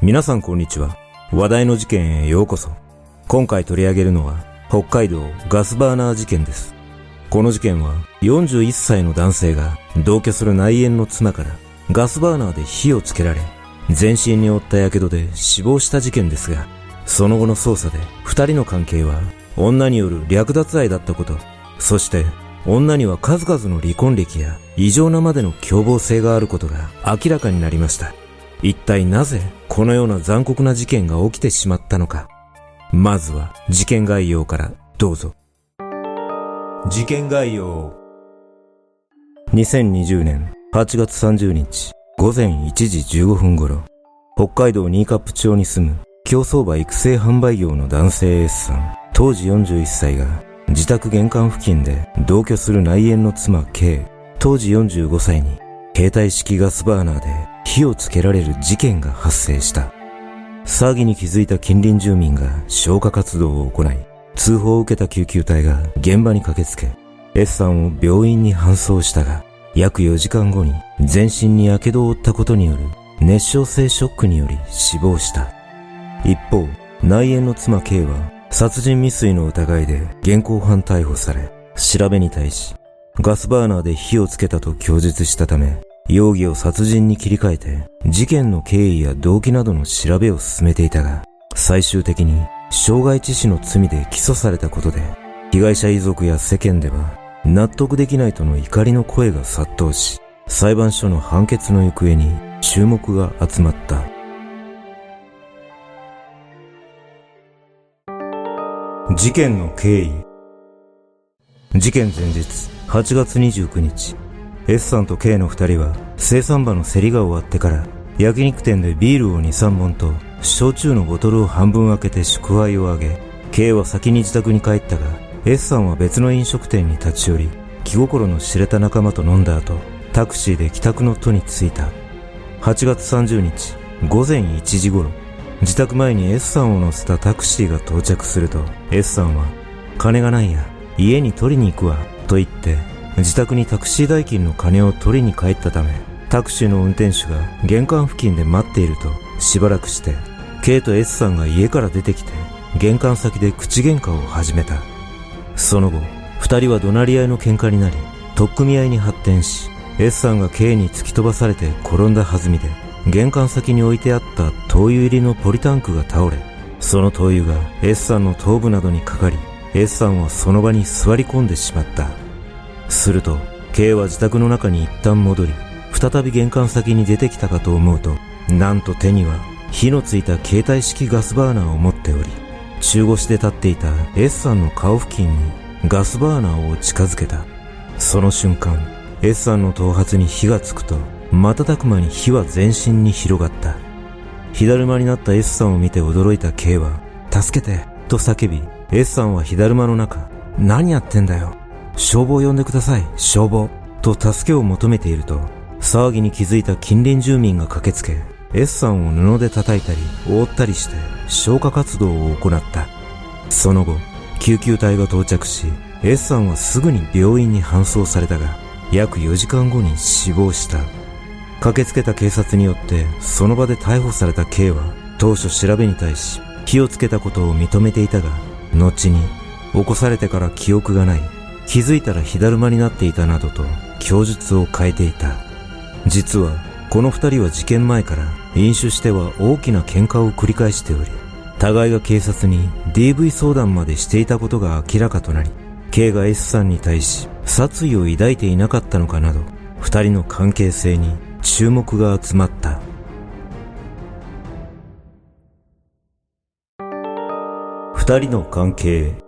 皆さんこんにちは。話題の事件へようこそ。今回取り上げるのは、北海道ガスバーナー事件です。この事件は、41歳の男性が同居する内縁の妻からガスバーナーで火をつけられ、全身に負った火傷で死亡した事件ですが、その後の捜査で二人の関係は女による略奪愛だったこと、そして女には数々の離婚歴や異常なまでの凶暴性があることが明らかになりました。一体なぜこのような残酷な事件が起きてしまったのか。まずは事件概要からどうぞ。事件概要。2020年8月30日午前1時15分頃、北海道新カップ町に住む競走馬育成販売業の男性 S さん、当時41歳が自宅玄関付近で同居する内縁の妻 K、当時45歳に携帯式ガスバーナーで火をつけられる事件が発生した。騒ぎに気づいた近隣住民が消火活動を行い、通報を受けた救急隊が現場に駆けつけ、S さんを病院に搬送したが、約4時間後に全身に火傷を負ったことによる熱傷性ショックにより死亡した。一方、内縁の妻 K は殺人未遂の疑いで現行犯逮捕され、調べに対し、ガスバーナーで火をつけたと供述したため、容疑を殺人に切り替えて、事件の経緯や動機などの調べを進めていたが、最終的に傷害致死の罪で起訴されたことで、被害者遺族や世間では納得できないとの怒りの声が殺到し、裁判所の判決の行方に注目が集まった。事件の経緯事件前日8月29日 S さんと K の二人は生産場の競りが終わってから焼肉店でビールを2、3本と焼酎のボトルを半分開けて祝杯をあげ K は先に自宅に帰ったが S さんは別の飲食店に立ち寄り気心の知れた仲間と飲んだ後タクシーで帰宅の途に着いた。8月30日午前1時頃自宅前に S さんを乗せたタクシーが到着すると S さんは金がないや家に取りに行くわと言って自宅にタクシー代金の金を取りに帰ったためタクシーの運転手が玄関付近で待っているとしばらくして K と S さんが家から出てきて玄関先で口喧嘩を始めた。その後二人は怒鳴り合いの喧嘩になり取っ組み合いに発展し S さんが K に突き飛ばされて転んだ弾みで玄関先に置いてあった灯油入りのポリタンクが倒れその灯油が S さんの頭部などにかかり S さんはその場に座り込んでしまった。すると K は自宅の中に一旦戻り再び玄関先に出てきたかと思うとなんと手には火のついた携帯式ガスバーナーを持っており中腰で立っていた S さんの顔付近にガスバーナーを近づけた。その瞬間 S さんの頭髪に火がつくと瞬く間に火は全身に広がった。火だるまになった S さんを見て驚いた K は助けてと叫び S さんは火だるまの中何やってんだよ。消防を呼んでください。消防と助けを求めていると騒ぎに気づいた近隣住民が駆けつけ S さんを布で叩いたり覆ったりして消火活動を行った。その後救急隊が到着し S さんはすぐに病院に搬送されたが約4時間後に死亡した。駆けつけた警察によってその場で逮捕された K は当初調べに対し火をつけたことを認めていたが後に起こされてから記憶がない。気づいたら火だるまになっていたなどと供述を変えていた実はこの二人は事件前から飲酒しては大きな喧嘩を繰り返しており互いが警察に DV 相談までしていたことが明らかとなり K が S さんに対し殺意を抱いていなかったのかなど、二人の関係性に注目が集まった。二人の関係。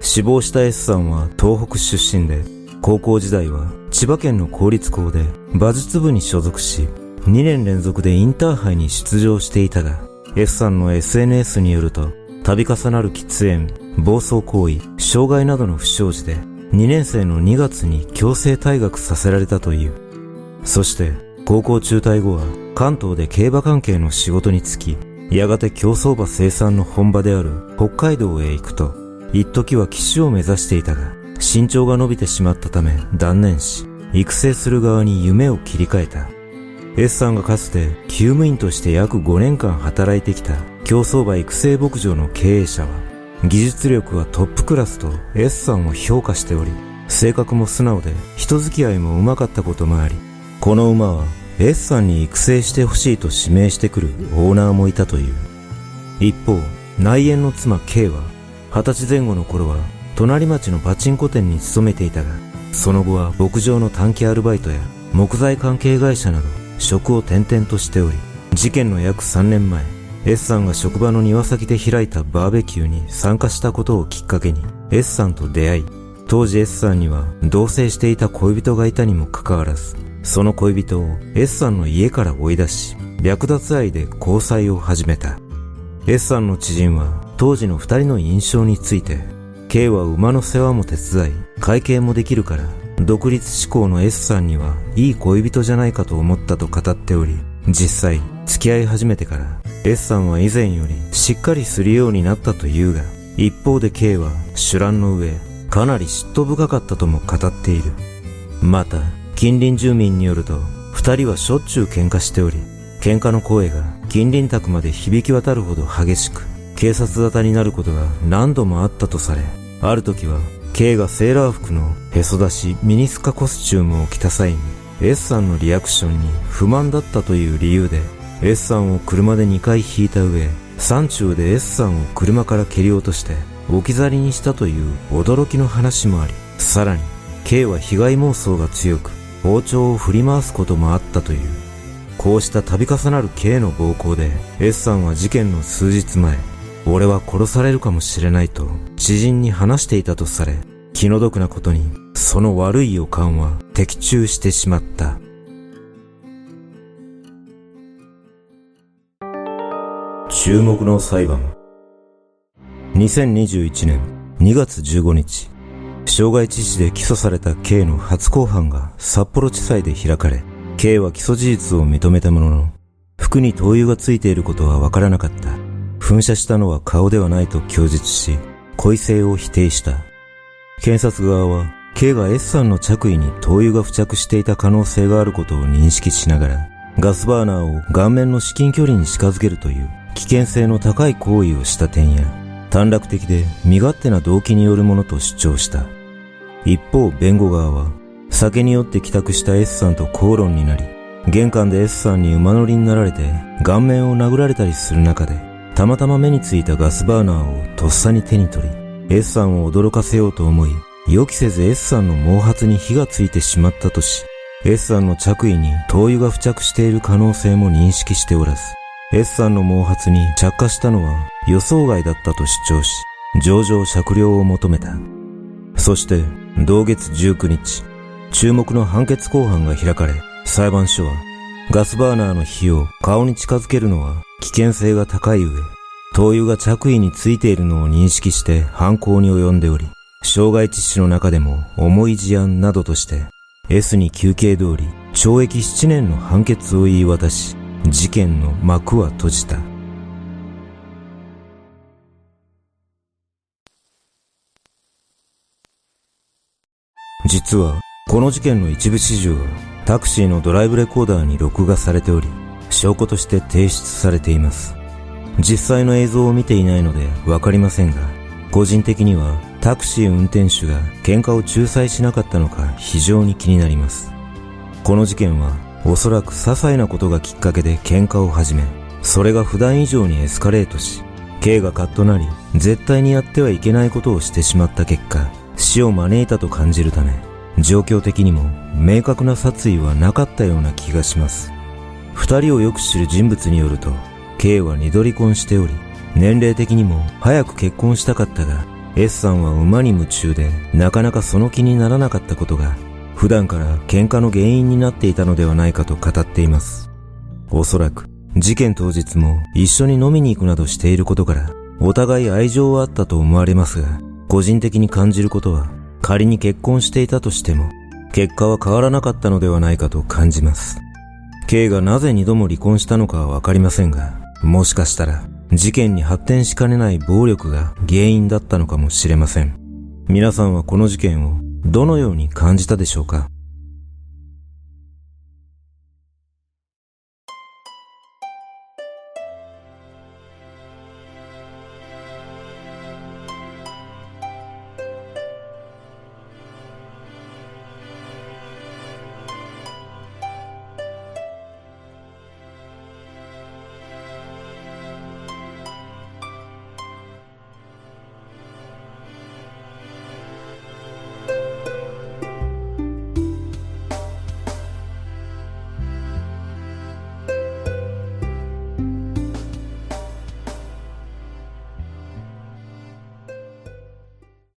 死亡した S さんは東北出身で、高校時代は千葉県の公立校で馬術部に所属し、2年連続でインターハイに出場していたが、S さんの SNS によると、度重なる喫煙、暴走行為、傷害などの不祥事で、2年生の2月に強制退学させられたという。そして、高校中退後は関東で競馬関係の仕事に就き、やがて競走馬生産の本場である北海道へ行くと、一時は騎手を目指していたが、身長が伸びてしまったため断念し、育成する側に夢を切り替えた。S さんがかつて厩務員として約5年間働いてきた競走馬育成牧場の経営者は、技術力はトップクラスと S さんを評価しており、性格も素直で人付き合いもうまかったこともあり、この馬は S さんに育成してほしいと指名してくるオーナーもいたという。一方、内縁の妻 K は、二十歳前後の頃は隣町のパチンコ店に勤めていたが、その後は牧場の短期アルバイトや木材関係会社など職を転々としており、事件の約3年前、S さんが職場の庭先で開いたバーベキューに参加したことをきっかけに S さんと出会い、当時 S さんには同棲していた恋人がいたにもかかわらず、その恋人を S さんの家から追い出し、略奪愛で交際を始めた。S さんの知人は当時の二人の印象について、K は馬の世話も手伝い、会計もできるから、独立志向の S さんにはいい恋人じゃないかと思ったと語っており、実際付き合い始めてから S さんは以前よりしっかりするようになったというが、一方で K は手乱の上、かなり嫉妬深かったとも語っている。また、近隣住民によると、二人はしょっちゅう喧嘩しており、喧嘩の声が近隣宅まで響き渡るほど激しく、警察沙汰になることが何度もあったとされ、ある時は K がセーラー服のへそ出しミニスカコスチュームを着た際に S さんのリアクションに不満だったという理由で S さんを車で2回引いた上山中で S さんを車から蹴り落として置き去りにしたという驚きの話もありさらに K は被害妄想が強く包丁を振り回すこともあったという。こうした度重なる K の暴行で S さんは事件の数日前俺は殺されるかもしれないと知人に話していたとされ気の毒なことにその悪い予感は的中してしまった。注目の裁判。2021年2月15日傷害致死で起訴された K の初公判が札幌地裁で開かれ K は起訴事実を認めたものの服に灯油がついていることはわからなかった。噴射したのは顔ではないと供述し、故意性を否定した。検察側は、K が S さんの着衣に灯油が付着していた可能性があることを認識しながら、ガスバーナーを顔面の至近距離に近づけるという危険性の高い行為をした点や、短絡的で身勝手な動機によるものと主張した。一方、弁護側は、酒に酔って帰宅した S さんと口論になり、玄関で S さんに馬乗りになられて顔面を殴られたりする中で、たまたま目についたガスバーナーをとっさに手に取り、S さんを驚かせようと思い、予期せず S さんの毛髪に火がついてしまったとし、S さんの着衣に灯油が付着している可能性も認識しておらず、S さんの毛髪に着火したのは予想外だったと主張し、上場酌量を求めた。そして、同月19日、注目の判決公判が開かれ、裁判所は、ガスバーナーの火を顔に近づけるのは危険性が高い上、灯油が着衣についているのを認識して犯行に及んでおり、傷害致死の中でも重い事案などとして、S に休憩通り懲役7年の判決を言い渡し、事件の幕は閉じた。実は、この事件の一部始終は、タクシーのドライブレコーダーに録画されており、証拠として提出されています。実際の映像を見ていないのでわかりませんが、個人的にはタクシー運転手が喧嘩を仲裁しなかったのか非常に気になります。この事件はおそらく些細なことがきっかけで喧嘩を始め、それが普段以上にエスカレートし、K がカッとなり、絶対にやってはいけないことをしてしまった結果、死を招いたと感じるため、状況的にも明確な殺意はなかったような気がします。二人をよく知る人物によると、K は二度離婚しており、年齢的にも早く結婚したかったが、S さんは馬に夢中で、なかなかその気にならなかったことが、普段から喧嘩の原因になっていたのではないかと語っています。おそらく、事件当日も一緒に飲みに行くなどしていることから、お互い愛情はあったと思われますが、個人的に感じることは、仮に結婚していたとしても、結果は変わらなかったのではないかと感じます。K がなぜ二度も離婚したのかはわかりませんが、もしかしたら、事件に発展しかねない暴力が原因だったのかもしれません。皆さんはこの事件をどのように感じたでしょうか？